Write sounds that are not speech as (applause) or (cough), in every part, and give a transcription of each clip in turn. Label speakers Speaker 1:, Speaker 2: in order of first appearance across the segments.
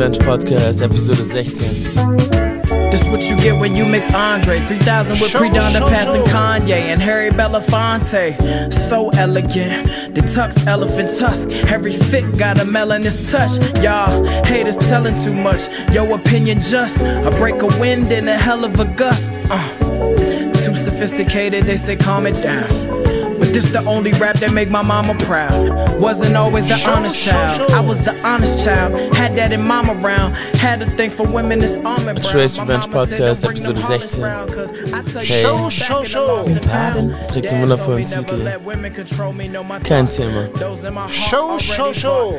Speaker 1: Revenge Podcast, Episode 16.
Speaker 2: This what you get when you mix Andre. 3000 with Pre-Donda
Speaker 3: show,
Speaker 2: passing. Kanye and Harry Belafonte. So elegant, the tux elephant tusk. Every fit got a melanin touch. Y'all haters telling too much. Your opinion just A break of wind and a hell of a gust. Uh, Too sophisticated, they say calm it down. but this the only rap that make my mama proud. Wasn't always the
Speaker 3: Show,
Speaker 2: honest
Speaker 3: show,
Speaker 2: child.
Speaker 3: show.
Speaker 2: I was the honest child. Had that in mama round. Had a thing for women that's arm and brown.
Speaker 1: Trace
Speaker 2: My
Speaker 1: Revenge Podcast,
Speaker 2: "Don't bring them
Speaker 1: Episode
Speaker 2: Hollands
Speaker 1: 16.
Speaker 2: round, 'cause I
Speaker 1: Hey.
Speaker 3: Show, show, show.
Speaker 2: lost and found.
Speaker 1: Trägt den
Speaker 2: Dad
Speaker 1: wundervollen Titel.
Speaker 2: never let women control me, know my
Speaker 1: Kein. Thema.
Speaker 2: Those in my heart
Speaker 3: Show, show, show.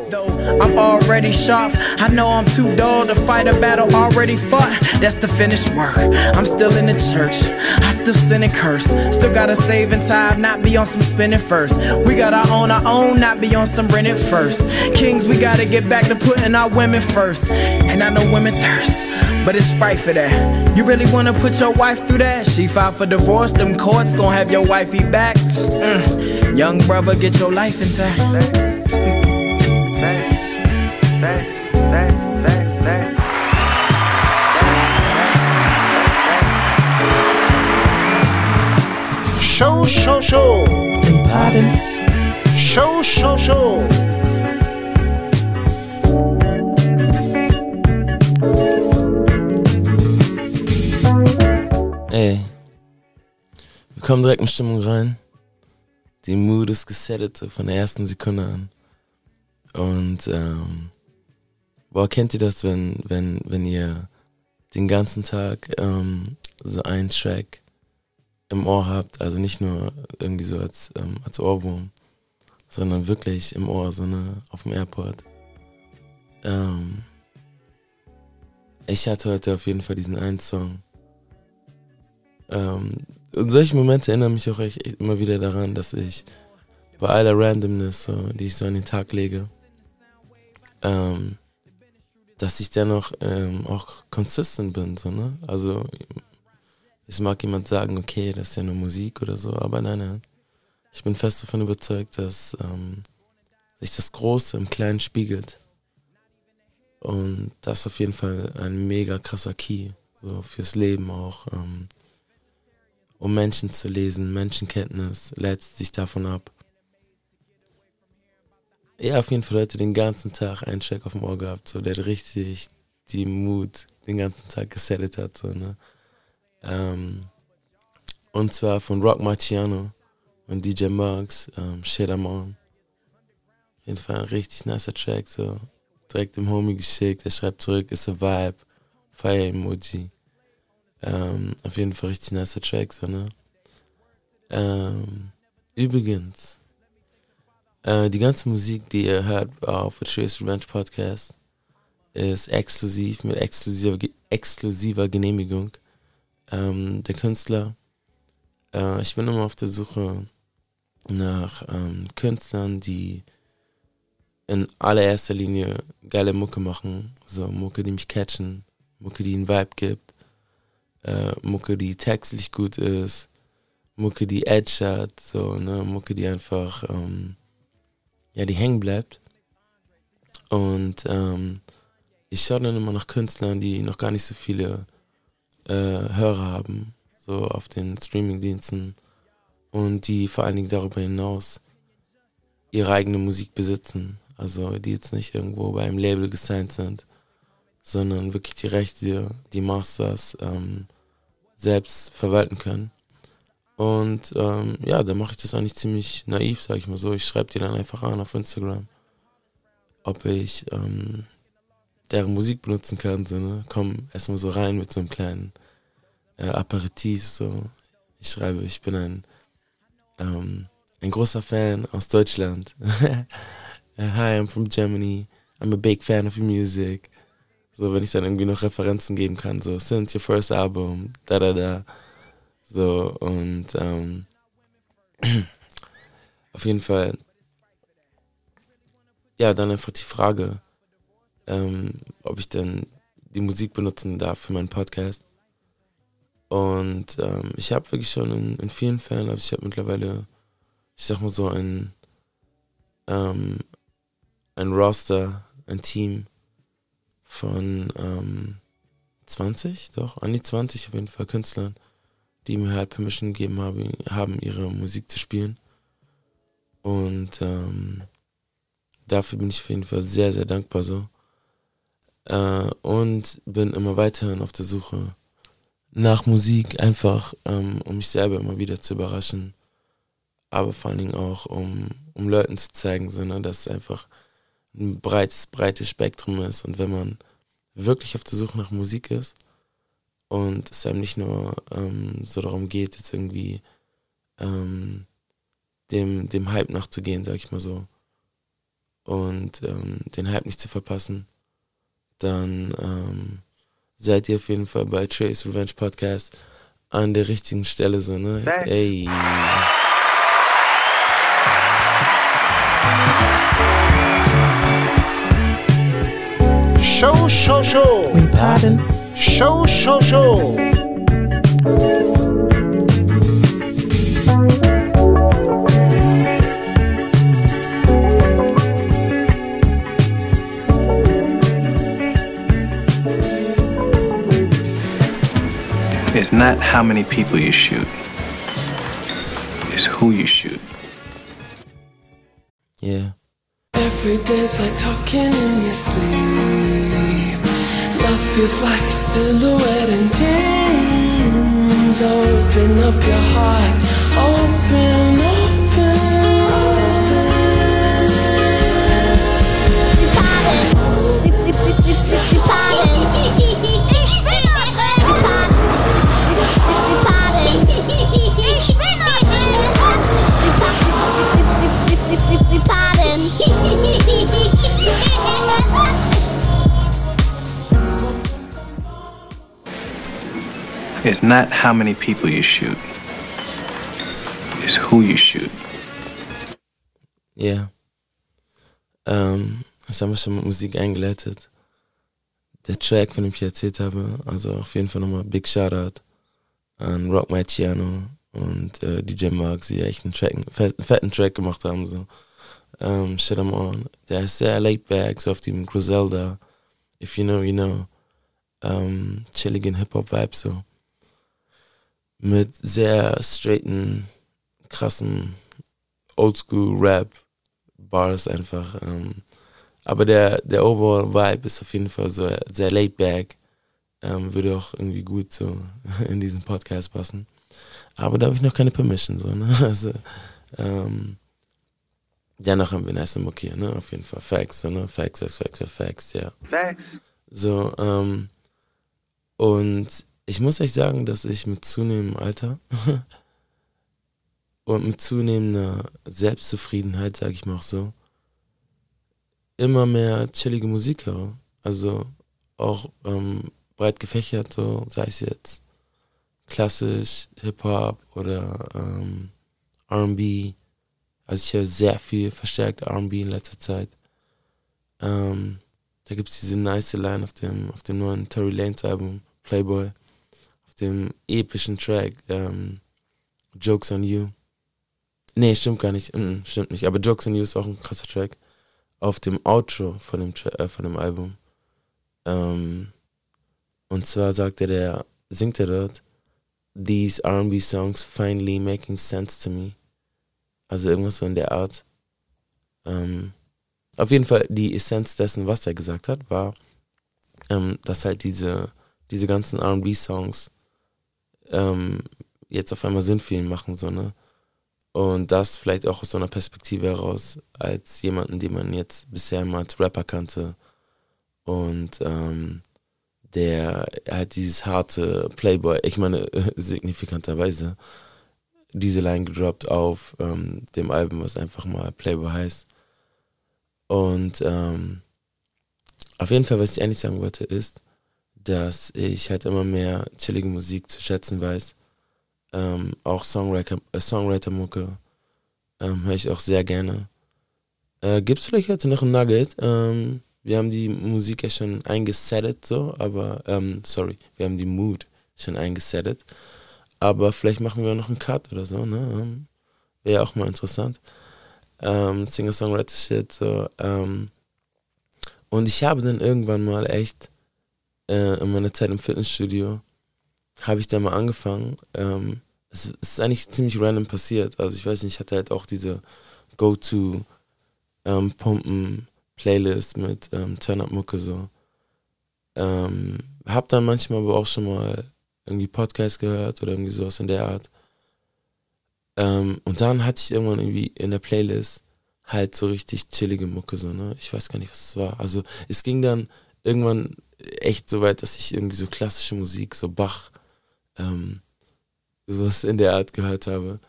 Speaker 2: I'm already sharp. I know I'm too dull to fight a battle already fought. That's the finished work. I'm still in the church. I still sin and curse. Still gotta save in time, not be on some spinning first. We gotta own our own, not be on some rented first. Kings, we gotta get back to putting our women first. And I know women thirst. But it's right for that. You really wanna put your wife through that? She filed for divorce, them courts gon' have your wifey back. Mm. Young brother, get your life intact.
Speaker 3: Show, show, show. Show, show, show.
Speaker 1: Ey. Wir kommen direkt in Stimmung rein. Die Mood ist gesettet so von der ersten Sekunde an. Und ähm, boah, kennt ihr das, wenn, wenn, wenn ihr den ganzen Tag ähm, so einen Track im Ohr habt, also nicht nur irgendwie so als, ähm, als Ohrwurm, sondern wirklich im Ohr, so ne, auf dem Airport. Ähm, ich hatte heute auf jeden Fall diesen einen Song. Ähm, und solche Momente erinnern mich auch echt immer wieder daran, dass ich bei aller Randomness, so, die ich so an den Tag lege, ähm, dass ich dennoch ähm, auch consistent bin. So, ne? Also es mag jemand sagen, okay, das ist ja nur Musik oder so, aber nein, nein. Ich bin fest davon überzeugt, dass ähm, sich das Große im Kleinen spiegelt. Und das ist auf jeden Fall ein mega krasser Key, so fürs Leben auch. Ähm, um Menschen zu lesen, Menschenkenntnis leitet sich davon ab. Ja, auf jeden Fall heute den ganzen Tag einen Track auf dem Ohr gehabt, so der richtig die Mut den ganzen Tag gesettet hat, so, ne? Ähm, und zwar von Rock Marciano und DJ Muggs, ähm, Shit I'm On. Auf jeden Fall ein richtig nicer Track, so. Direkt dem Homie geschickt, er schreibt zurück, ist a Vibe, Fire Emoji. Ähm, auf jeden Fall richtig nicer Track, so, ne? Ähm, übrigens, äh, die ganze Musik, die ihr hört auf Trace Revenge Podcast, ist exklusiv mit exklusiver, exklusiver Genehmigung. Ähm, der Künstler, äh, ich bin immer auf der Suche nach ähm, Künstlern, die in allererster Linie geile Mucke machen. So Mucke, die mich catchen, Mucke, die einen Vibe gibt, äh, Mucke, die textlich gut ist, Mucke, die Edge hat, so, ne, Mucke, die einfach, ähm, ja, die hängen bleibt. Und ähm, ich schaue dann immer nach Künstlern, die noch gar nicht so viele äh, Hörer haben, so auf den Streamingdiensten und die vor allen Dingen darüber hinaus ihre eigene Musik besitzen. Also die jetzt nicht irgendwo bei einem Label gesigned sind, sondern wirklich die Rechte, die Masters ähm, selbst verwalten können. Und ähm, ja, da mache ich das eigentlich ziemlich naiv, sag ich mal so. Ich schreibe die dann einfach an auf Instagram, ob ich ähm, deren Musik benutzen kann. So, ne? Komm erstmal so rein mit so einem kleinen äh, Aperitif. So. Ich schreibe, ich bin ein, ähm, ein großer Fan aus Deutschland. Uh, (laughs) Hi, I'm from Germany. I'm a big fan of your music. So, wenn ich dann irgendwie noch Referenzen geben kann, so, since your first album, da da da. So, und ähm, (clears throat) auf jeden Fall, ja, dann einfach die Frage, ähm, ob ich denn die Musik benutzen darf für meinen Podcast. Und ähm, ich habe wirklich schon in, in vielen Fällen, also ich habe mittlerweile, ich sag mal so, ein, ähm, ein Roster, ein Team von ähm, 20, doch, an die 20 auf jeden Fall Künstlern, die mir halt Permission gegeben haben, haben ihre Musik zu spielen. Und ähm, dafür bin ich auf jeden Fall sehr, sehr dankbar so. Äh, und bin immer weiterhin auf der Suche nach Musik, einfach ähm, um mich selber immer wieder zu überraschen. Aber vor allen Dingen auch, um, um Leuten zu zeigen, so, dass es einfach ein breites, breites Spektrum ist. Und wenn man wirklich auf der Suche nach Musik ist und es einem nicht nur ähm, so darum geht, jetzt irgendwie ähm, dem, dem Hype nachzugehen, sag ich mal so, und ähm, den Hype nicht zu verpassen, dann ähm, seid ihr auf jeden Fall bei Trace Revenge Podcast an der richtigen Stelle so, ne?
Speaker 2: Thanks.
Speaker 1: Ey.
Speaker 3: Show, show, show.
Speaker 4: We pardon.
Speaker 3: Show, show, show.
Speaker 5: Not how many people you shoot, it's who you shoot.
Speaker 1: Yeah.
Speaker 6: Every day's like talking in your sleep. Love feels like a silhouette in dreams. Open up your heart, open, open.
Speaker 5: It's not how many people you shoot, it's who you shoot.
Speaker 1: Ja. Ähm, das haben wir schon mit Musik eingeleitet. Der Track, von dem ich erzählt habe, also auf jeden Fall nochmal Big Shoutout an Rock Marciano und äh, DJ Mark, die echt einen, Track, fetten, fetten Track gemacht haben. So. Ähm, Shit I'm On. Der ist sehr laid back, so auf dem Griselda. If you know, you know. Ähm, chilligen Hip-Hop-Vibe so. Mit sehr straighten, krassen Oldschool-Rap Bars einfach. Ähm, aber der, der overall Vibe ist auf jeden Fall so sehr laid back. Ähm, würde auch irgendwie gut so (laughs) in diesen Podcast passen. Aber da habe ich noch keine Permission, so, ne? (laughs) Also, ähm, dennoch haben wir nice und okay, ne? Auf jeden Fall. Facts, so, ne? Facts, Facts, Facts, Facts, ja.
Speaker 2: Facts.
Speaker 1: So, ähm, und ich muss euch sagen, dass ich mit zunehmendem Alter (laughs) und mit zunehmender Selbstzufriedenheit, sage ich mal auch so, immer mehr chillige Musik höre. Also auch ähm, breit gefächert, so sei es jetzt klassisch, Hip-Hop oder ähm, RB. Also ich höre sehr viel verstärkt RB in letzter Zeit. Ähm, da gibt es diese nice Line auf dem, auf dem neuen Tory Lanez Album, Playboy, dem epischen Track, ähm, Jokes on You. Nee, stimmt gar nicht. Mm, stimmt nicht. Aber Jokes on You ist auch ein krasser Track. Auf dem Outro von dem, Tra äh, von dem Album. Ähm, und zwar sagt er, der, singt er dort, These RB songs finally making sense to me. Also irgendwas so in der Art. Ähm, auf jeden Fall, die Essenz dessen, was er gesagt hat, war, ähm, dass halt diese, diese ganzen RB-Songs ähm, jetzt auf einmal Sinn für ihn machen, so, ne? Und das vielleicht auch aus so einer Perspektive heraus, als jemanden, den man jetzt bisher mal als Rapper kannte. Und ähm, der hat dieses harte Playboy, ich meine, (laughs) signifikanterweise, diese Line gedroppt auf ähm, dem Album, was einfach mal Playboy heißt. Und ähm, auf jeden Fall, was ich eigentlich sagen wollte, ist, dass ich halt immer mehr chillige Musik zu schätzen weiß. Ähm, auch Songwriter, äh, Songwriter-Mucke ähm, höre ich auch sehr gerne. Äh, Gibt es vielleicht heute noch ein Nugget? Ähm, wir haben die Musik ja schon eingesettet, so, aber, ähm, sorry, wir haben die Mood schon eingesettet. Aber vielleicht machen wir noch einen Cut oder so, ne? Ähm, Wäre auch mal interessant. ähm, Singer-Songwriter-Shit. So, ähm, und ich habe dann irgendwann mal echt äh, in meiner Zeit im Fitnessstudio, habe ich da mal angefangen. Ähm, es, ist eigentlich ziemlich random passiert. Also ich weiß nicht, ich hatte halt auch diese Go-To ähm, mit ähm, Turn-Up-Mucke so. Ähm, hab dann manchmal aber auch schon mal irgendwie Podcast gehört oder irgendwie sowas in der Art. Ähm, und dann hatte ich irgendwann irgendwie in der Playlist halt so richtig chillige Mucke, so, ne? Ich weiß gar nicht, was es war. Also es ging dann irgendwann echt so weit, dass ich irgendwie so klassische Musik, so Bach, ähm, sowas in der Art gehört habe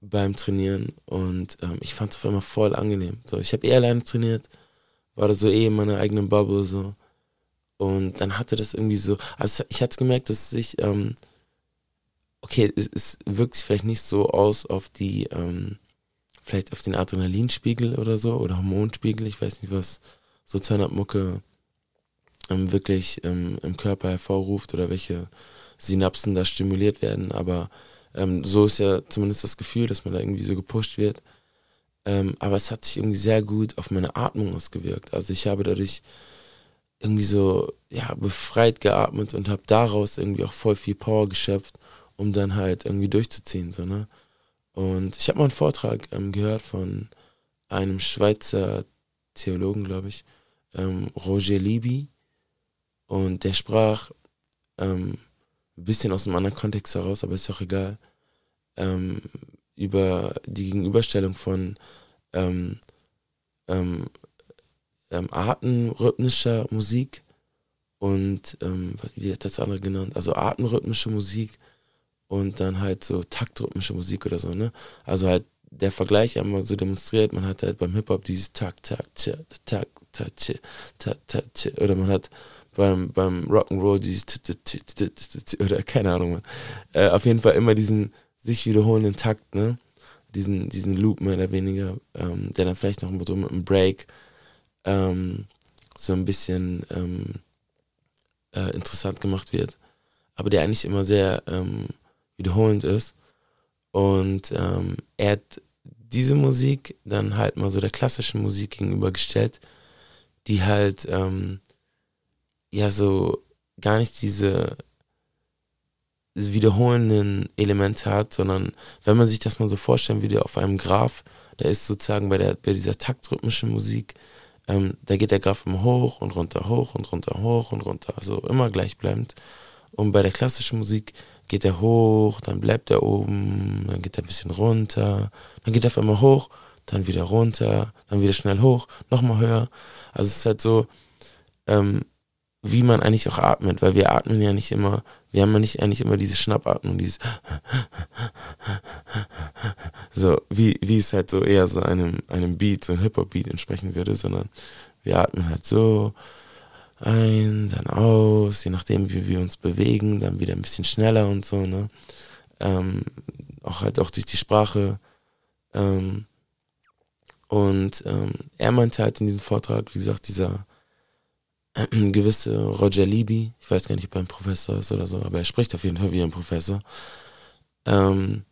Speaker 1: beim Trainieren und ähm, ich fand es auf einmal voll angenehm. So, ich habe eh alleine trainiert, war da so eh in meiner eigenen Bubble so und dann hatte das irgendwie so, also ich hatte gemerkt, dass sich, ähm, okay, es, es, wirkt sich vielleicht nicht so aus auf die, ähm, vielleicht auf den Adrenalinspiegel oder so oder Hormonspiegel, ich weiß nicht, was so Turn-Up-Mucke wirklich ähm, im Körper hervorruft oder welche Synapsen da stimuliert werden, aber ähm, so ist ja zumindest das Gefühl, dass man da irgendwie so gepusht wird. Ähm, aber es hat sich irgendwie sehr gut auf meine Atmung ausgewirkt. Also ich habe dadurch irgendwie so ja, befreit geatmet und habe daraus irgendwie auch voll viel Power geschöpft, um dann halt irgendwie durchzuziehen. So, ne? Und ich habe mal einen Vortrag ähm, gehört von einem Schweizer Theologen, glaube ich, ähm, Roger Libby. Und der sprach ähm, ein bisschen aus einem anderen Kontext heraus, aber ist auch egal, ähm, über die Gegenüberstellung von ähm, ähm, ähm, artenrhythmischer Musik und, ähm, wie hat das andere genannt? Also artenrhythmische Musik und dann halt so taktrhythmische Musik oder so, ne? Also halt der Vergleich einmal so demonstriert, man hat halt beim Hip-Hop dieses Tak, Tak, Tak, Tak, Tak, Tak, Tak, oder man hat beim, beim Rock'n'Roll dieses oder keine Ahnung, äh, auf jeden Fall immer diesen sich wiederholenden Takt, ne? Diesen, diesen Loop mehr oder weniger, ähm, der dann vielleicht noch mit einem Break ähm, so ein bisschen ähm, äh, interessant gemacht wird, aber der eigentlich immer sehr ähm, wiederholend ist. Und ähm, er hat diese Musik dann halt mal so der klassischen Musik gegenübergestellt, die halt ähm, ja so gar nicht diese wiederholenden Elemente hat, sondern wenn man sich das mal so vorstellen würde auf einem Graph, da ist sozusagen bei, der, bei dieser taktrhythmischen Musik, ähm, da geht der Graph immer hoch und runter, hoch und runter, hoch und runter, also immer gleichbleibend. Und bei der klassischen Musik geht er hoch, dann bleibt er oben, dann geht er ein bisschen runter, dann geht er auf einmal hoch, dann wieder runter, dann wieder schnell hoch, nochmal höher. Also es ist halt so, ähm, wie man eigentlich auch atmet, weil wir atmen ja nicht immer, wir haben ja nicht eigentlich immer diese Schnappatmung, dieses so, wie, wie es halt so eher so einem, einem Beat, so ein Hip-Hop-Beat entsprechen würde, sondern wir atmen halt so ein, dann aus, je nachdem wie wir uns bewegen, dann wieder ein bisschen schneller und so, ne? Ähm, auch halt auch durch die Sprache. Ähm, und ähm, er meinte halt in diesem Vortrag, wie gesagt, dieser (clears throat) gewisse Roger Libby, ich weiß gar nicht, ob er ein Professor ist oder so, aber er spricht auf jeden Fall wie ein Professor, ähm,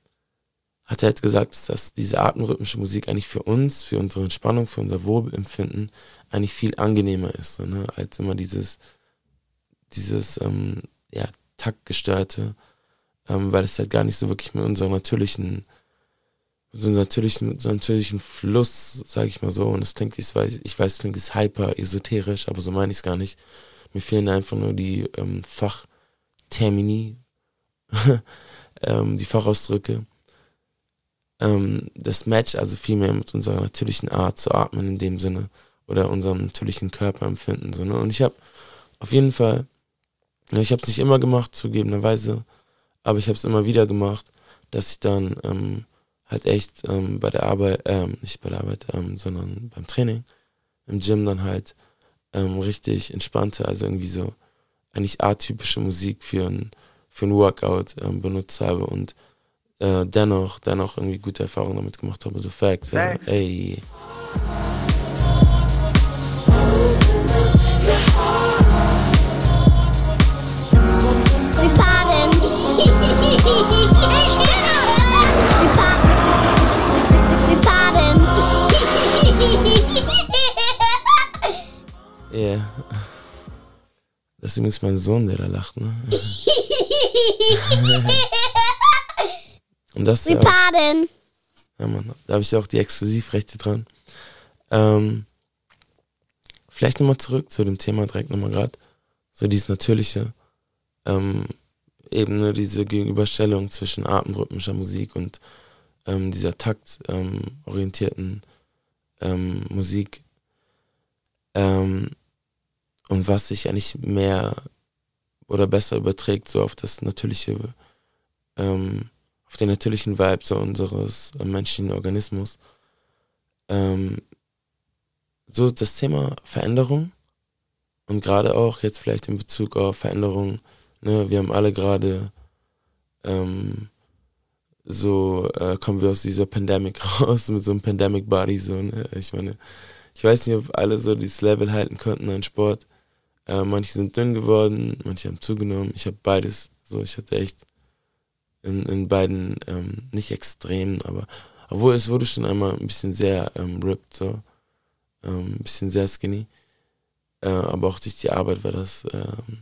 Speaker 1: hat halt gesagt, dass diese atemrhythmische Musik eigentlich für uns, für unsere Entspannung, für unser Wohlempfinden eigentlich viel angenehmer ist, so, ne, als immer dieses, dieses ähm, ja, taktgestörte, ähm, weil es halt gar nicht so wirklich mit unserer natürlichen so einen natürlichen, so einen natürlichen Fluss, sage ich mal so. Und es klingt, ich weiß, ich weiß, es klingt hyper esoterisch, aber so meine ich es gar nicht. Mir fehlen einfach nur die ähm, Fachtermini, (laughs) ähm, die Fachausdrücke. Ähm, das matcht also viel mehr mit unserer natürlichen Art zu atmen in dem Sinne oder unserem natürlichen Körperempfinden. So, ne? Und ich habe auf jeden Fall, ja, ich habe es nicht immer gemacht, zugegebenerweise, aber ich habe es immer wieder gemacht, dass ich dann ähm, halt echt ähm, bei der Arbeit, ähm, nicht bei der Arbeit, ähm, sondern beim Training, im Gym dann halt ähm, richtig entspannte, also irgendwie so eigentlich atypische Musik für ein, für ein Workout ähm, benutzt habe und äh, dennoch, dennoch irgendwie gute Erfahrungen damit gemacht habe. So Facts, Facts. Ja, ey.
Speaker 7: We (laughs)
Speaker 1: Yeah. Das ist übrigens mein Sohn, der da lacht, ne? Und das ist
Speaker 7: We
Speaker 1: ja ja, Mann, da habe ich auch die Exklusivrechte dran. Ähm, vielleicht nochmal zurück zu dem Thema direkt nochmal gerade. So dieses Natürliche. Ähm, eben ne, diese Gegenüberstellung zwischen atemrhythmischer Musik und ähm, dieser taktorientierten ähm, ähm, Musik. Ähm, und was sich eigentlich mehr oder besser überträgt so auf das natürliche, ähm, auf den natürlichen Vibe so unseres äh, menschlichen Organismus. Ähm, so das Thema Veränderung und gerade auch jetzt vielleicht in Bezug auf Veränderung, ne, wir haben alle gerade ähm, so äh, kommen wir aus dieser Pandemic (laughs) raus mit so einem Pandemic Body so, ne? Ich meine, ich weiß nicht, ob alle so dieses Level halten konnten an Sport. Äh, manche sind dünn geworden, manche haben zugenommen. Ich habe beides. So, ich hatte echt in, in beiden ähm, nicht extrem, aber obwohl es wurde schon einmal ein bisschen sehr ähm, ripped, so ähm, ein bisschen sehr skinny. Äh, aber auch durch die Arbeit war das ähm,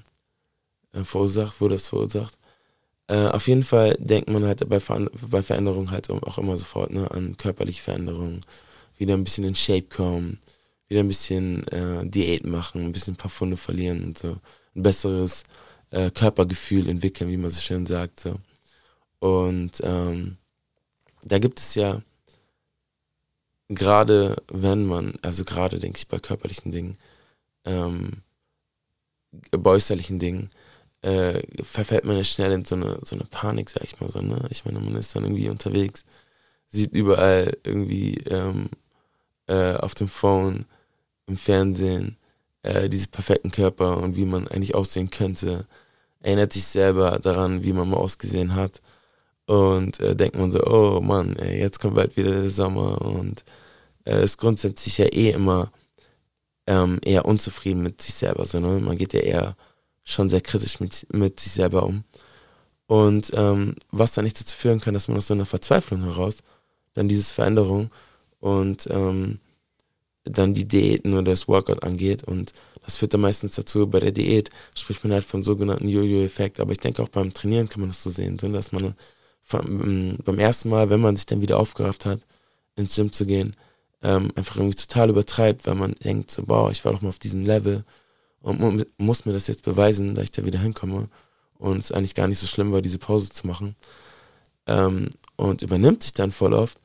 Speaker 1: äh, verursacht, wurde das verursacht. Äh, auf jeden Fall denkt man halt bei, Ver bei Veränderungen halt auch immer sofort ne, an körperliche Veränderungen. Wieder ein bisschen in Shape kommen, wieder ein bisschen äh, Diät machen, ein bisschen ein paar Funde verlieren und so. Ein besseres äh, Körpergefühl entwickeln, wie man so schön sagt. So. Und ähm, da gibt es ja gerade, wenn man, also gerade denke ich bei körperlichen Dingen, ähm, bei äußerlichen Dingen, äh, verfällt man ja schnell in so eine, so eine Panik, sag ich mal so. Ne? Ich meine, man ist dann irgendwie unterwegs, sieht überall irgendwie ähm, äh, auf dem Phone, im Fernsehen äh, diese perfekten Körper und wie man eigentlich aussehen könnte. Erinnert sich selber daran, wie man mal ausgesehen hat. Und äh, denkt man so, oh Mann, ey, jetzt kommt bald wieder der Sommer und äh, ist grundsätzlich ja eh immer ähm, eher unzufrieden mit sich selber. So, ne? Man geht ja eher schon sehr kritisch mit, mit sich selber um. Und ähm, was dann nicht dazu führen kann, dass man aus so einer Verzweiflung heraus dann diese Veränderung und ähm, dann die Diäten oder das Workout angeht. Und das führt dann meistens dazu, bei der Diät spricht man halt vom sogenannten Jojo-Effekt. Aber ich denke auch beim Trainieren kann man das so sehen, dass man vom, beim ersten Mal, wenn man sich dann wieder aufgerafft hat, ins Gym zu gehen, ähm, einfach irgendwie total übertreibt, weil man denkt, so, wow, ich war doch mal auf diesem Level und muss mir das jetzt beweisen, da ich da wieder hinkomme und es eigentlich gar nicht so schlimm war, diese Pause zu machen. Ähm, und übernimmt sich dann voll oft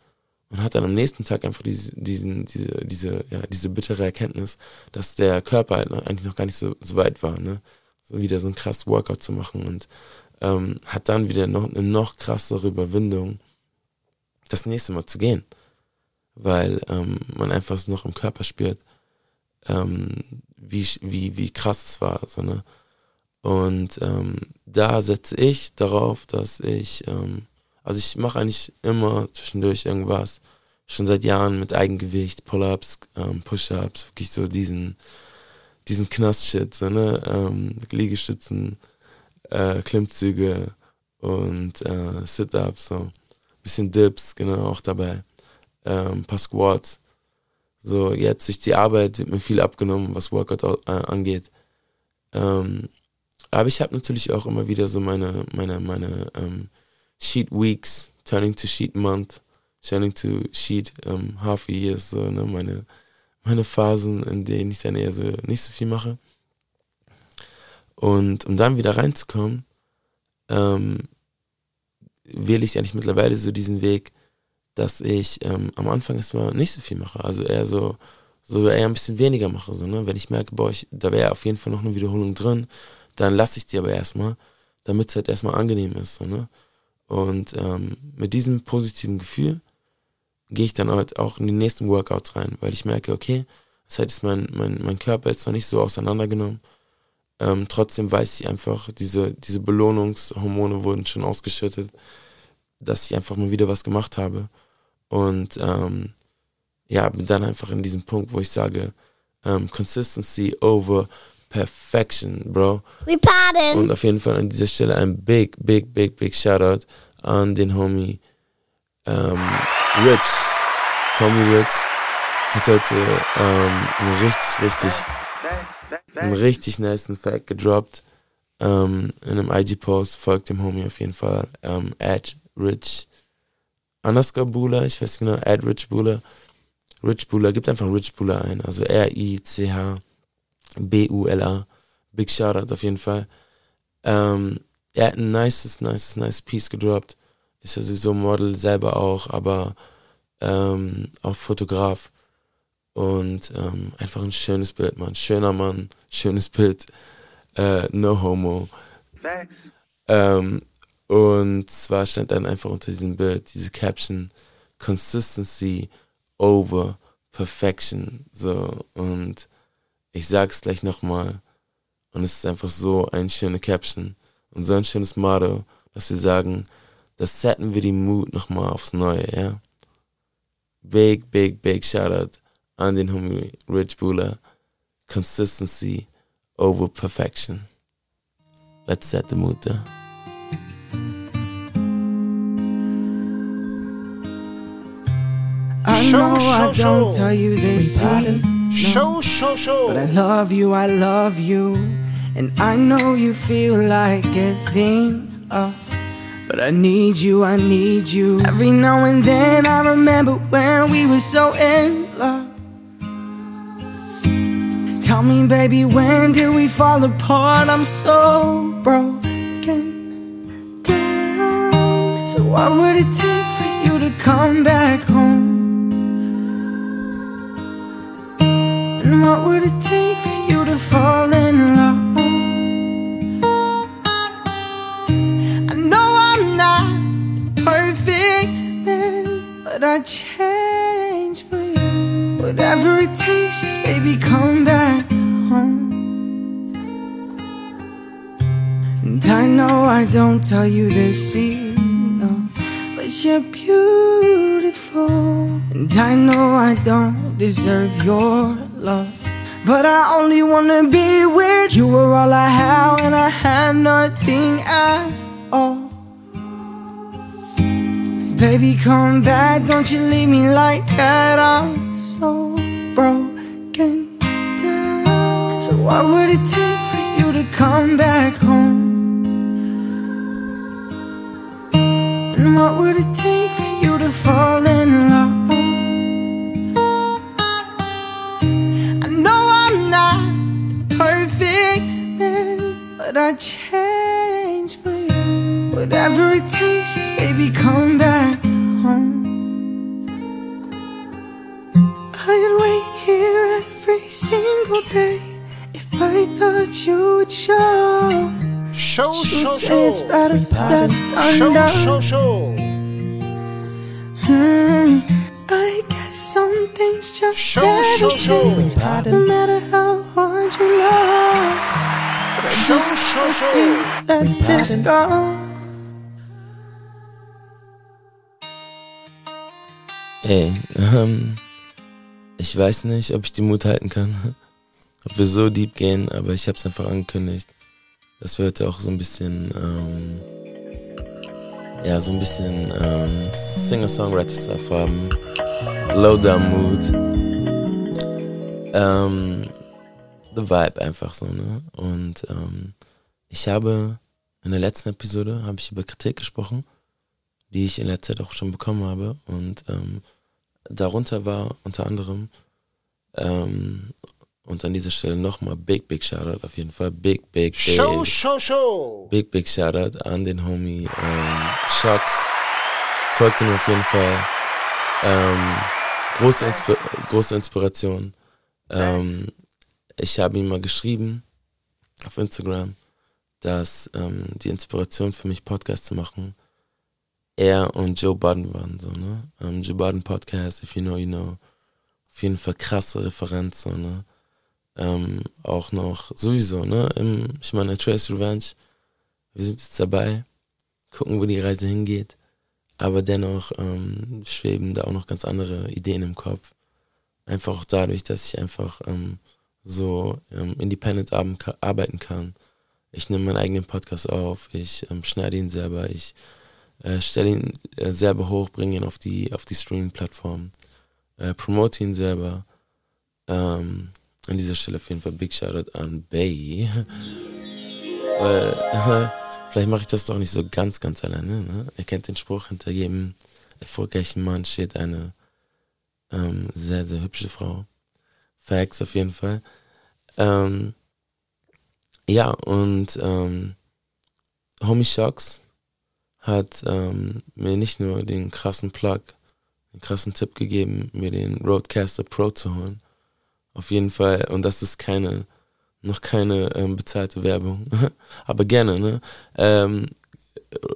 Speaker 1: und hat dann am nächsten Tag einfach diese, diesen, diese, diese, ja, diese bittere Erkenntnis, dass der Körper halt noch, eigentlich noch gar nicht so, so weit war, ne? So wieder so ein krasses Workout zu machen und ähm, hat dann wieder noch eine noch krassere Überwindung, das nächste Mal zu gehen. Weil ähm, man einfach es noch im Körper spürt, ähm, wie, wie, wie krass es war. So, ne? Und ähm, da setze ich darauf, dass ich ähm, also ich mache eigentlich immer zwischendurch irgendwas. Schon seit Jahren mit Eigengewicht, Pull-ups, ähm, Push-ups, wirklich so diesen, diesen Knast-Shit, so, ne? Ähm, Liegestützen, äh, Klimmzüge und äh, Sit-ups, so. Bisschen Dips, genau, auch dabei. Ähm, paar Squats. So, jetzt durch die Arbeit wird mir viel abgenommen, was Workout äh, angeht. Ähm, aber ich habe natürlich auch immer wieder so meine, meine, meine ähm, Sheet Weeks, turning to Sheet Month, turning to Sheet um, Half a Year, so ne, meine, meine Phasen, in denen ich dann eher so nicht so viel mache. Und um dann wieder reinzukommen, ähm, wähle ich eigentlich mittlerweile so diesen Weg, dass ich ähm, am Anfang erstmal nicht so viel mache. Also eher so, so eher ein bisschen weniger mache. So, ne? Wenn ich merke, boah, ich, da wäre auf jeden Fall noch eine Wiederholung drin, dann lasse ich die aber erstmal, damit es halt erstmal angenehm ist. So, ne? Und ähm, mit diesem positiven Gefühl gehe ich dann halt auch in die nächsten Workouts rein, weil ich merke, okay, das heißt, ist mein, mein, mein Körper jetzt noch nicht so auseinandergenommen. Ähm, trotzdem weiß ich einfach, diese, diese Belohnungshormone wurden schon ausgeschüttet, dass ich einfach mal wieder was gemacht habe. Und ähm, ja, bin dann einfach in diesem Punkt, wo ich sage, ähm, Consistency over Perfection, Bro.
Speaker 7: We pardon.
Speaker 1: Und auf jeden Fall an dieser Stelle ein big, big, big, big Shoutout an den Homie ähm, Rich. Homie Rich. hat heute ähm, einen richtig, richtig, einen richtig niceen Fact gedroppt. Ähm, in einem IG-Post folgt dem Homie auf jeden Fall. Ähm, at Rich underscore Buller, ich weiß genau, at Rich Buller. Rich Buller, gibt einfach Rich Buller ein, also R-I-C-H-B-U-L-A. Big Shoutout auf jeden Fall. Ähm, er hat ein nices, nices, nice Piece gedroppt. Ist ja sowieso Model selber auch, aber ähm, auch Fotograf. Und ähm, einfach ein schönes Bild, Mann. Schöner Mann, schönes Bild. Äh, no homo.
Speaker 2: Facts.
Speaker 1: Ähm, und zwar stand dann einfach unter diesem Bild diese Caption Consistency over Perfection. So, und ich sag's gleich nochmal. Und es ist einfach so eine schöne Caption und so ein schönes Motto, dass wir sagen, das setten wir die Mut nochmal aufs Neue, ja. Big, big, big Shoutout an den Homie Rich Buller. Consistency over perfection. Let's set the mood there.
Speaker 4: I
Speaker 3: Show,
Speaker 4: know I
Speaker 3: show,
Speaker 4: don't
Speaker 3: show.
Speaker 4: tell you this,
Speaker 3: Show, show, show.
Speaker 4: but I love you, I love you, and I know you feel like giving up. But I need you, I need you. Every now and then I remember when we were so in love. Tell me, baby, when did we fall apart? I'm so broken. So, what would it take for you to come back home? And what would it take for you to fall in love? I know I'm not perfect, but I change for you. Whatever it takes, just baby, come back home. And I know I don't tell you this you're beautiful. And I know I don't deserve your love. But I only wanna be with you. You were all I had when I had nothing at all. Baby, come back, don't you leave me like that. I'm so broken down. So, what would it take for you to come back home? And what would it take to fall in love? I know I'm not perfect, man, but I change for you. Whatever it takes, just baby, come back home. I'd wait here every single day if I thought you would show.
Speaker 3: Show, show,
Speaker 4: say it's
Speaker 3: show.
Speaker 4: better left
Speaker 3: Show, show, show.
Speaker 4: I guess some things just
Speaker 3: Show,
Speaker 4: never
Speaker 3: show, show.
Speaker 4: change. No matter how hard you love, but I
Speaker 3: Show,
Speaker 4: just
Speaker 3: show,
Speaker 4: can't
Speaker 3: show.
Speaker 4: seem to let this go.
Speaker 1: Ey, ähm, ich weiß nicht, ob ich die Mut halten kann, (laughs) ob wir so deep gehen, aber ich hab's einfach angekündigt, dass wir heute auch so ein bisschen, ähm, ja, so ein bisschen ähm, Singer-Songwriter-Stuff haben. Low-Down Mood. Ähm, the Vibe einfach so, ne? Und ähm, ich habe in der letzten Episode habe ich über Kritik gesprochen, die ich in letzter Zeit auch schon bekommen habe. Und ähm, darunter war unter anderem ähm, und an dieser Stelle nochmal Big Big Shoutout auf jeden Fall. Big Big Big.
Speaker 3: Show, show, show.
Speaker 1: Big, big Shoutout an den Homie ähm, Shocks. Folgt ihm auf jeden Fall. Ähm, große, Inspi große Inspiration. Ähm, ich habe ihm mal geschrieben auf Instagram, dass ähm, die Inspiration für mich, Podcast zu machen, er und Joe Budden waren. So, ne? ähm, Joe Budden Podcast, if you know, you know. Auf jeden Fall krasse Referenz. So, ne? Ähm, auch noch sowieso, ne? Im, ich meine, Trace Revenge, wir sind jetzt dabei, gucken, wo die Reise hingeht. Aber dennoch ähm, schweben da auch noch ganz andere Ideen im Kopf. Einfach auch dadurch, dass ich einfach ähm, so ähm, independent arbeiten kann. Ich nehme meinen eigenen Podcast auf, ich ähm, schneide ihn selber, ich äh, stelle ihn äh, selber hoch, bringe ihn auf die, auf die Streaming-Plattform. äh, promote ihn selber. Ähm, an dieser Stelle auf jeden Fall Big Shoutout an Bay. (laughs) Weil, (laughs) vielleicht mache ich das doch nicht so ganz, ganz alleine. Ne? Er kennt den Spruch, hinter jedem erfolgreichen Mann steht eine ähm, sehr, sehr hübsche Frau. Facts auf jeden Fall. Ähm, ja, und ähm, Homie Shocks hat ähm, mir nicht nur den krassen Plug, den krassen Tipp gegeben, mir den Roadcaster Pro zu holen. Auf jeden Fall, und das ist keine, noch keine ähm, bezahlte Werbung, (laughs) aber gerne, ne? Ähm,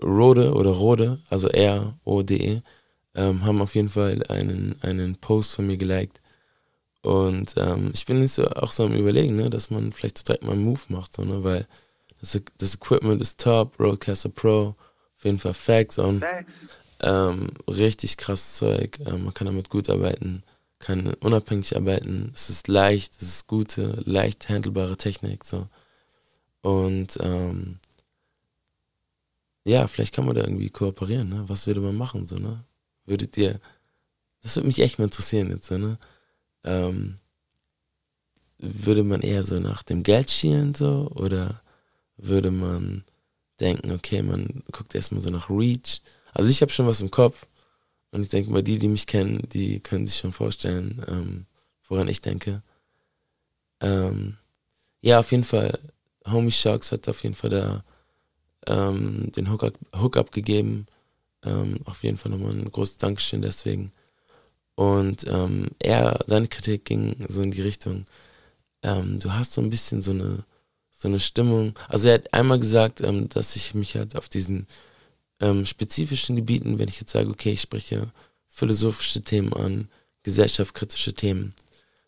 Speaker 1: Rode oder Rode, also R-O-D-E, ähm, haben auf jeden Fall einen, einen Post von mir geliked. Und ähm, ich bin nicht so auch so am überlegen, ne, dass man vielleicht direkt mal einen Move macht, so, ne, weil das, das Equipment ist top, Roadcaster Pro, auf jeden Fall Facts on.
Speaker 2: Facts.
Speaker 1: Ähm, richtig krasses Zeug. Ähm, man kann damit gut arbeiten, kann unabhängig arbeiten. Es ist leicht, es ist gute, leicht handelbare Technik. So. Und ähm, ja, vielleicht kann man da irgendwie kooperieren. Ne? Was würde man machen? So, ne? Würdet ihr, das würde mich echt mal interessieren jetzt, so, ne? Ähm, würde man eher so nach dem Geld schielen so oder würde man denken, okay, man guckt erstmal so nach Reach. Also ich habe schon was im Kopf und ich denke mal, die, die mich kennen, die können sich schon vorstellen, ähm, woran ich denke. Ähm, ja, auf jeden Fall, Homie Sharks hat auf jeden Fall da ähm, den Hookup, Hookup gegeben. Ähm, auf jeden Fall nochmal ein großes Dankeschön deswegen. Und ähm, er, seine Kritik ging so in die Richtung, ähm, du hast so ein bisschen so eine, so eine Stimmung. Also er hat einmal gesagt, dass ich mich halt auf diesen ähm, spezifischen Gebieten, wenn ich jetzt sage, okay, ich spreche philosophische Themen an, gesellschaftskritische Themen,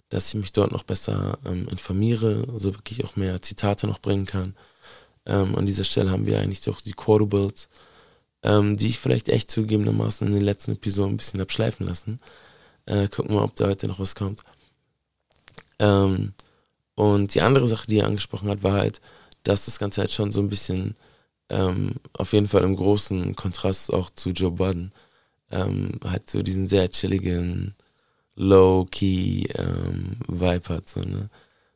Speaker 1: dass ich mich dort noch besser ähm, informiere, so wirklich auch mehr Zitate noch bringen kann. Ähm, an dieser Stelle haben wir eigentlich auch die Quotables, ähm, die ich vielleicht echt zugegebenermaßen in den letzten Episoden ein bisschen abschleifen lassen. Äh, gucken wir mal, ob da heute noch was kommt. Ähm, und die andere Sache, die er angesprochen hat, war halt, dass das Ganze halt schon so ein bisschen ähm, auf jeden Fall im großen Kontrast auch zu Joe Budden ähm, halt so diesen sehr chilligen, low-key ähm, Vibe hat. So, ne?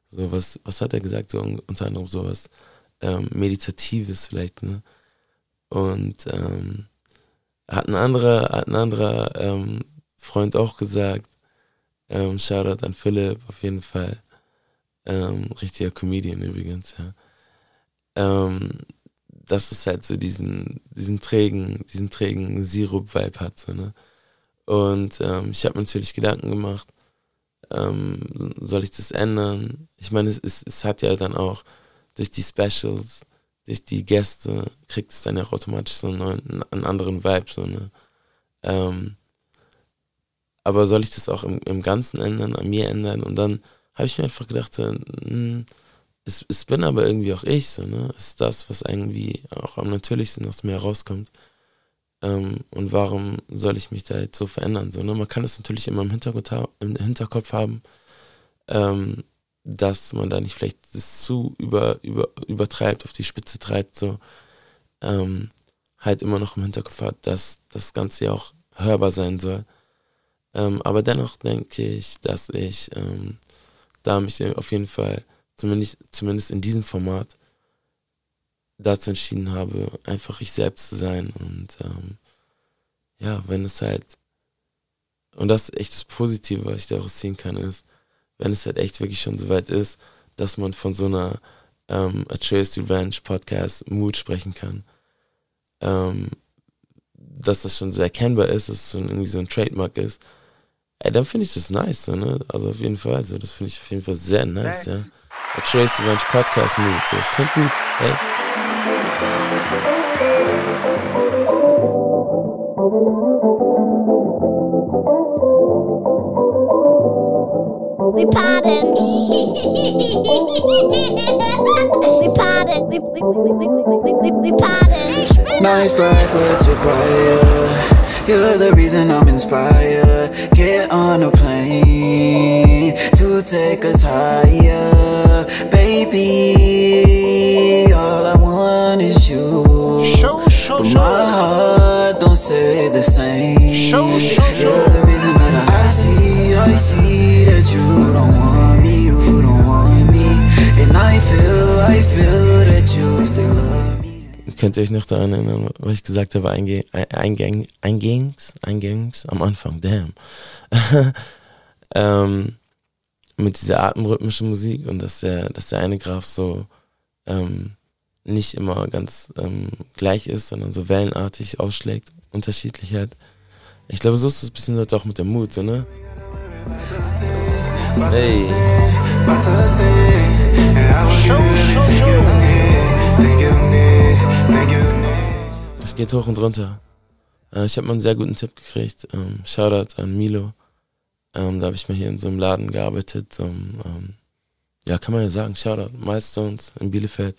Speaker 1: so was, was hat er gesagt? So unter anderem sowas ähm, Meditatives vielleicht, ne? Und ähm, hat ein anderer, hat ein anderer ähm, Freund auch gesagt, ähm, Shoutout an Philipp auf jeden Fall. Ähm, richtiger Comedian übrigens, ja. Ähm, dass es halt so diesen, diesen trägen, diesen trägen Sirup-Vibe hat, so, ne? Und ähm, ich habe natürlich Gedanken gemacht, ähm, soll ich das ändern? Ich meine, es, es, es hat ja dann auch durch die Specials, durch die Gäste, kriegt es dann ja auch automatisch so einen, neuen, einen anderen Vibe, so, ne? Ähm, aber soll ich das auch im, im Ganzen ändern, an mir ändern? Und dann habe ich mir einfach gedacht, so, mh, hm, es, es bin aber irgendwie auch ich, so, ne? Es ist das, was irgendwie auch am natürlichsten aus mir herauskommt. Ähm, und warum soll ich mich da jetzt so verändern? So, ne? Man kann es natürlich immer im Hinterkopf, im Hinterkopf haben, ähm, dass man da nicht vielleicht das zu über, über, übertreibt, auf die Spitze treibt, so. Ähm, halt immer noch im Hinterkopf hat, dass das Ganze ja auch hörbar sein soll. Ähm, aber dennoch denke ich, dass ich ähm, da mich auf jeden Fall, zumindest, zumindest in diesem Format, dazu entschieden habe, einfach ich selbst zu sein. Und ähm, ja, wenn es halt, und das ist echt das Positive, was ich daraus ziehen kann, ist, wenn es halt echt wirklich schon so weit ist, dass man von so einer ähm, Atreus Revenge Podcast Mood sprechen kann. Ähm, dass das schon so erkennbar ist, dass es schon irgendwie so ein Trademark ist, ey, dann finde ich das nice, so, ne? Also auf jeden Fall, also das finde ich auf jeden Fall sehr nice, ja. A Trace Revenge Podcast Mood, so, das klingt gut, ey.
Speaker 7: We pardon. (laughs) we pardon. We, we, we, we, we, we, we, we pardon.
Speaker 4: Nice bright, but you're brighter. You're the reason I'm inspired. Get on a plane to take us higher, baby. All I want is you.
Speaker 3: Show, show,
Speaker 4: But my
Speaker 3: show.
Speaker 4: heart don't say the same.
Speaker 3: Show, show, show.
Speaker 4: You're the reason that I see
Speaker 8: I see that you don't want me, you don't want me. And I feel, I feel that you still love me.
Speaker 1: Könnt ihr euch noch daran erinnern, was ich gesagt habe, einge eingang eingängs, eingängs am Anfang, damn. (laughs) ähm, mit dieser atemrhythmischen Musik und dass der, dass der eine Graph so ähm, nicht immer ganz ähm, gleich ist, sondern so wellenartig ausschlägt, unterschiedlich halt. Ich glaube, so ist es ein bisschen halt auch mit der Mut, so, ne? Hey. Es geht hoch und runter. Äh, ich habe mal einen sehr guten Tipp gekriegt. Ähm, Shoutout an Milo. Ähm, da habe ich mal hier in so einem Laden gearbeitet. So, ähm, ja, kann man ja sagen. Shoutout. Milestones in Bielefeld.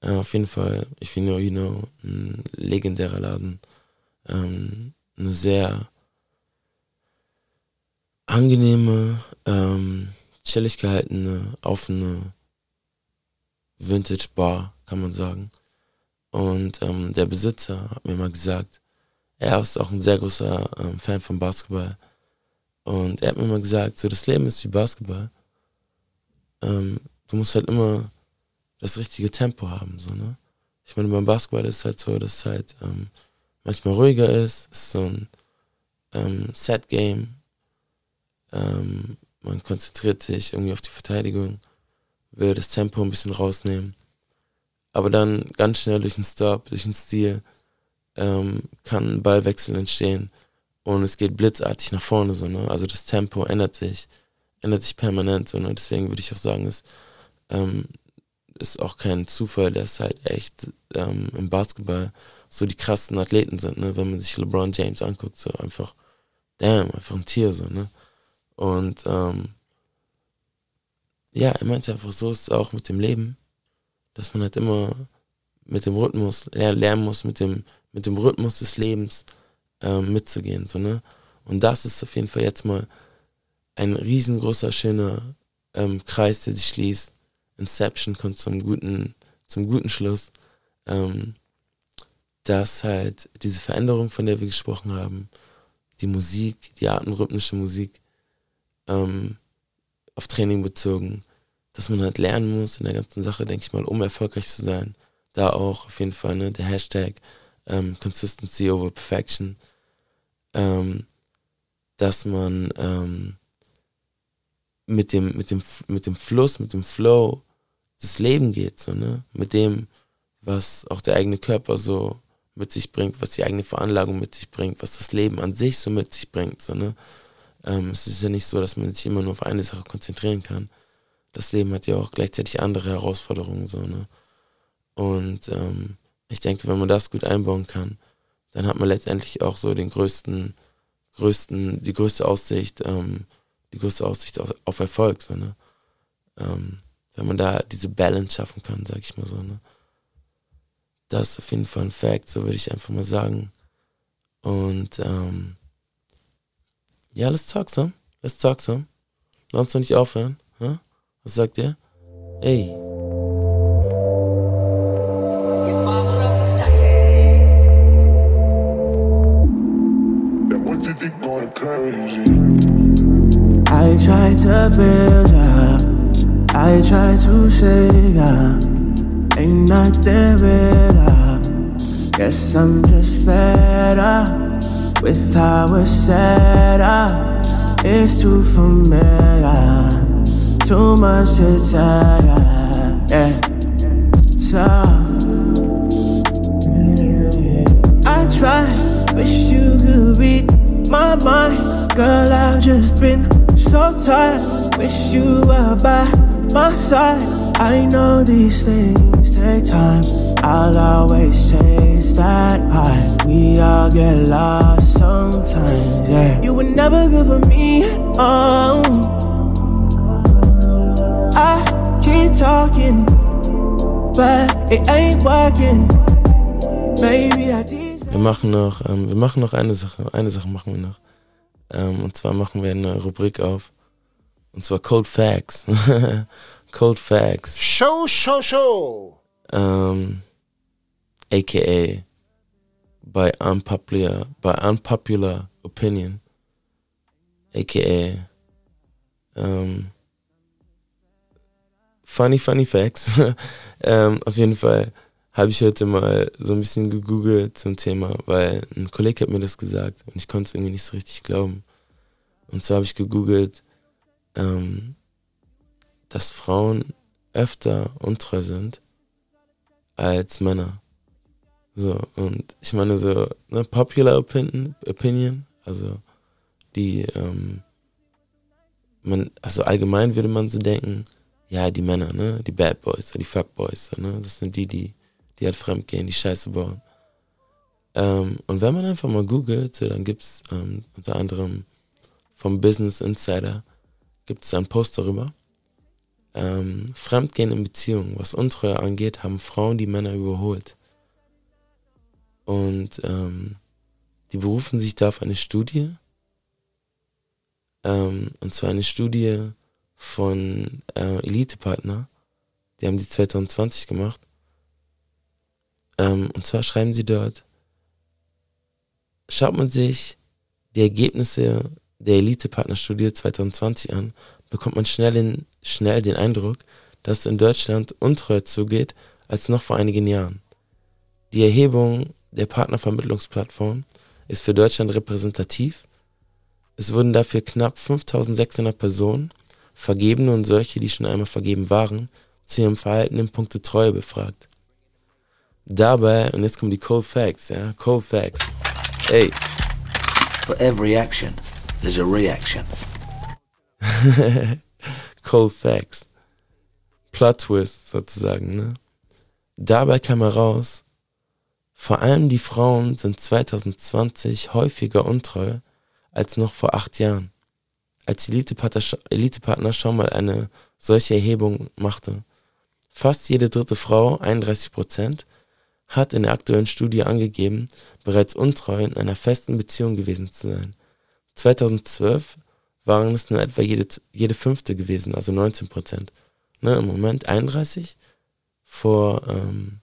Speaker 1: Äh, auf jeden Fall, you know, you know, ein legendärer Laden. Ähm, eine sehr angenehme, ähm, chillig gehaltene, offene Vintage Bar, kann man sagen. Und ähm, der Besitzer hat mir mal gesagt, er ist auch ein sehr großer ähm, Fan von Basketball. Und er hat mir mal gesagt, so das Leben ist wie Basketball. Ähm, du musst halt immer das richtige Tempo haben, so, ne? Ich meine, beim Basketball ist es halt so, dass es halt ähm, manchmal ruhiger ist, es ist so ein ähm, Set-Game. Ähm, man konzentriert sich irgendwie auf die Verteidigung, will das Tempo ein bisschen rausnehmen. Aber dann ganz schnell durch einen Stop, durch einen Stil, ähm, kann ein Ballwechsel entstehen und es geht blitzartig nach vorne so, ne? Also das Tempo ändert sich, ändert sich permanent so, ne? Deswegen würde ich auch sagen, es ähm, ist auch kein Zufall, dass halt echt ähm, im Basketball so die krassen Athleten sind, ne? Wenn man sich LeBron James anguckt, so einfach, damn, einfach ein Tier so, ne? Und ähm, ja, er meinte einfach, so ist es auch mit dem Leben, dass man halt immer mit dem Rhythmus lernen muss, mit dem, mit dem Rhythmus des Lebens ähm, mitzugehen. So, ne? Und das ist auf jeden Fall jetzt mal ein riesengroßer, schöner ähm, Kreis, der sich schließt. Inception kommt zum guten, zum guten Schluss. Ähm, dass halt diese Veränderung, von der wir gesprochen haben, die Musik, die atemrhythmische Musik, ähm, auf Training bezogen, dass man halt lernen muss in der ganzen Sache, denke ich mal, um erfolgreich zu sein. Da auch auf jeden Fall ne, der Hashtag ähm, Consistency over Perfection, ähm, dass man ähm, mit, dem, mit, dem, mit dem Fluss, mit dem Flow des Lebens geht, so, ne? mit dem, was auch der eigene Körper so mit sich bringt, was die eigene Veranlagung mit sich bringt, was das Leben an sich so mit sich bringt. So, ne? Ähm, es ist ja nicht so, dass man sich immer nur auf eine Sache konzentrieren kann. Das Leben hat ja auch gleichzeitig andere Herausforderungen. So, ne? Und ähm, ich denke, wenn man das gut einbauen kann, dann hat man letztendlich auch so den größten, größten, die größte Aussicht, ähm, die größte Aussicht auf, auf Erfolg. So, ne? Ähm, wenn man da diese Balance schaffen kann, sag ich mal so. Ne? Das ist auf jeden Fall ein Fact, so würde ich einfach mal sagen. Und ähm, ja, let's talk some. Let's talk some. Lass uns nicht aufhören. Huh? Was sagt ihr? Ey.
Speaker 8: I try to build up, I try to say up, ain't nothing real up. Guess I'm just fed up with how it's set up. It's too familiar, too much to tell yeah. So I try, wish you could read my mind. Girl, I've just been so tired. Wish you were by my side. I know these things take time. I'll always chase that high. We all get lost sometimes, yeah. You were never good for me, oh. I keep talking, but it ain't working. Maybe I.
Speaker 1: Wir machen noch, ähm, wir machen noch eine Sache, eine Sache machen wir noch. Ähm, und zwar machen wir eine Rubrik auf. Und zwar Cold Facts. (laughs) Cold Facts.
Speaker 3: Show, show, show.
Speaker 1: Ähm, aka by unpopular, by unpopular opinion. Aka Ähm, funny, funny Facts. (laughs) ähm, auf jeden Fall habe ich heute mal so ein bisschen gegoogelt zum Thema, weil ein Kollege hat mir das gesagt und ich konnte es irgendwie nicht so richtig glauben. Und zwar habe ich gegoogelt, ähm, dass Frauen öfter untreu sind als Männer. So, und ich meine so, ne, popular opinion, opinion also die, ähm, man, also allgemein würde man so denken, ja, die Männer, ne, die Bad Boys die Fuck Boys, ne, das sind die, die, die halt fremd gehen, die Scheiße bauen. Ähm, und wenn man einfach mal googelt, so, dann gibt's ähm, unter anderem vom Business Insider gibt es einen Post darüber. Ähm, Fremdgehen in Beziehungen, was Untreue angeht, haben Frauen die Männer überholt. Und ähm, die berufen sich da auf eine Studie. Ähm, und zwar eine Studie von äh, Elite-Partner. Die haben die 2020 gemacht. Ähm, und zwar schreiben sie dort, schaut man sich die Ergebnisse der Elite-Partner-Studie 2020 an, bekommt man schnell den, schnell den Eindruck, dass es in Deutschland untreuer zugeht als noch vor einigen Jahren. Die Erhebung der Partnervermittlungsplattform ist für Deutschland repräsentativ. Es wurden dafür knapp 5600 Personen, Vergebene und solche, die schon einmal vergeben waren, zu ihrem Verhalten in puncto Treue befragt. Dabei, und jetzt kommen die Cold Facts, ja, Cold Facts. Ey.
Speaker 9: For every action, there's a reaction. (laughs)
Speaker 1: Cold Facts. Plot Twist sozusagen, ne? Dabei kam heraus, vor allem die Frauen sind 2020 häufiger untreu als noch vor acht Jahren, als Elitepartner, Elitepartner schon mal eine solche Erhebung machte. Fast jede dritte Frau, 31 Prozent, hat in der aktuellen Studie angegeben, bereits untreu in einer festen Beziehung gewesen zu sein. 2012 waren es nur etwa jede, jede fünfte gewesen, also 19 Prozent. Ne, Im Moment 31, vor ähm,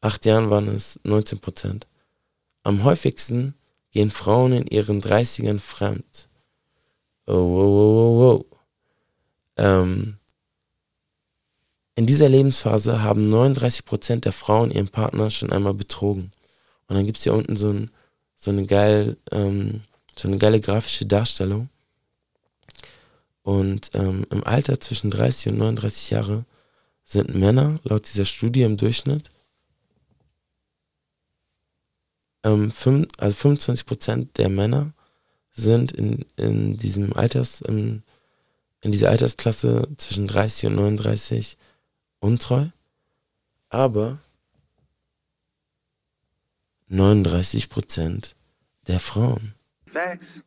Speaker 1: acht Jahren waren es 19 Prozent. Am häufigsten gehen Frauen in ihren 30ern fremd. Oh, wow, wow, wow, wow. Ähm, in dieser Lebensphase haben 39 Prozent der Frauen ihren Partner schon einmal betrogen. Und dann gibt es hier unten so, ein, so, eine geil, ähm, so eine geile grafische Darstellung. Und ähm, im Alter zwischen 30 und 39 Jahre sind Männer laut dieser Studie im Durchschnitt ähm, fünf, also 25 Prozent der Männer sind in, in diesem Alters, in, in dieser Altersklasse zwischen 30 und 39 untreu, aber 39 Prozent der Frauen.
Speaker 2: Facts.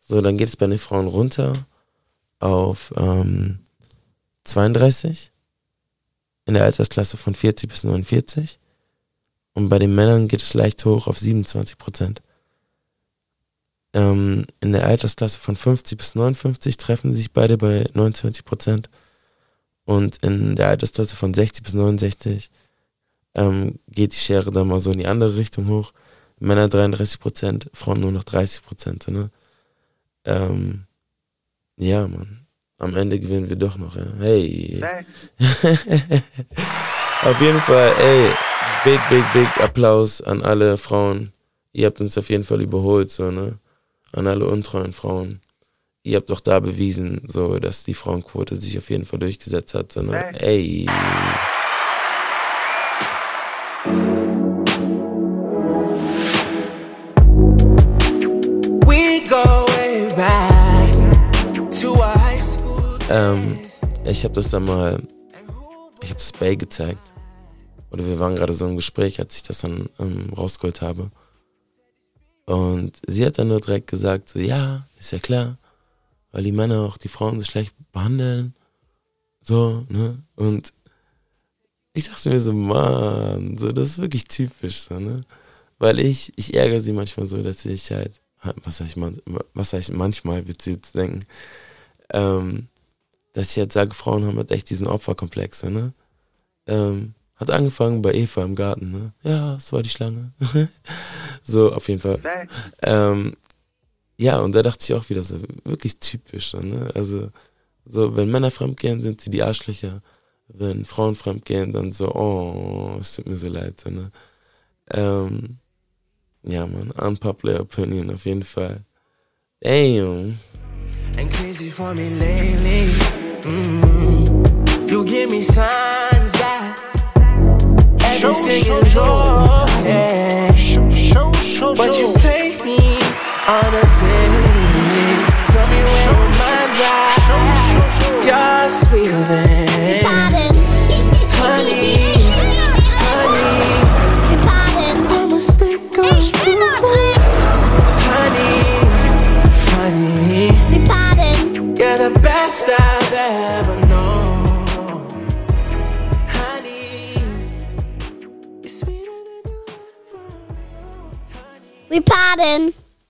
Speaker 1: So, dann geht es bei den Frauen runter auf ähm, 32 in der Altersklasse von 40 bis 49 und bei den Männern geht es leicht hoch auf 27 Prozent. Ähm, in der Altersklasse von 50 bis 59 treffen sich beide bei 29 Prozent. Und in der Altersklasse von 60 bis 69 ähm, geht die Schere dann mal so in die andere Richtung hoch. Männer 33 Prozent, Frauen nur noch 30 Prozent. Ne? Ähm, ja, Mann. Am Ende gewinnen wir doch noch. Ja. Hey. (laughs) Auf jeden Fall, ey, big, big, big Applaus an alle Frauen. Ihr habt uns auf jeden Fall überholt, so, ne? An alle untreuen Frauen. Ihr habt doch da bewiesen, so, dass die Frauenquote sich auf jeden Fall durchgesetzt hat, so, ne? Ey. Ähm, ich habe das dann mal, ich habe das Bay gezeigt. Oder wir waren gerade so im Gespräch, als ich das dann ähm, rausgeholt habe. Und sie hat dann nur direkt gesagt, so, ja, ist ja klar, weil die Männer auch die Frauen so schlecht behandeln. So, ne? Und ich dachte mir so, Mann, so, das ist wirklich typisch, so, ne? Weil ich, ich ärgere sie manchmal so, dass ich halt, was sag ich, man, was sag ich manchmal, wird sie jetzt denken, ähm, dass ich halt sage, Frauen haben halt echt diesen Opferkomplex, so, ne? Ähm, hat angefangen bei Eva im Garten, ne? Ja, es war die Schlange. (laughs) so, auf jeden Fall. Ähm, ja, und da dachte ich auch wieder so, wirklich typisch. So, ne? Also, so, wenn Männer fremdgehen, sind sie die Arschlöcher. Wenn Frauen fremdgehen, dann so, oh, es tut mir so leid. So, ne? ähm, ja, man, unpopular opinion auf jeden Fall. Damn.
Speaker 8: and crazy for me lately. Mm. You give me signs that everything
Speaker 3: show,
Speaker 8: is
Speaker 3: show.
Speaker 8: okay,
Speaker 3: Show, show, show,
Speaker 8: but you
Speaker 3: show.
Speaker 8: play on a daily. Tell me where your mind's at. You're
Speaker 7: Pardon.
Speaker 8: honey, on honey, honey. You're the best I've ever known. Honey, you.
Speaker 7: We pardon.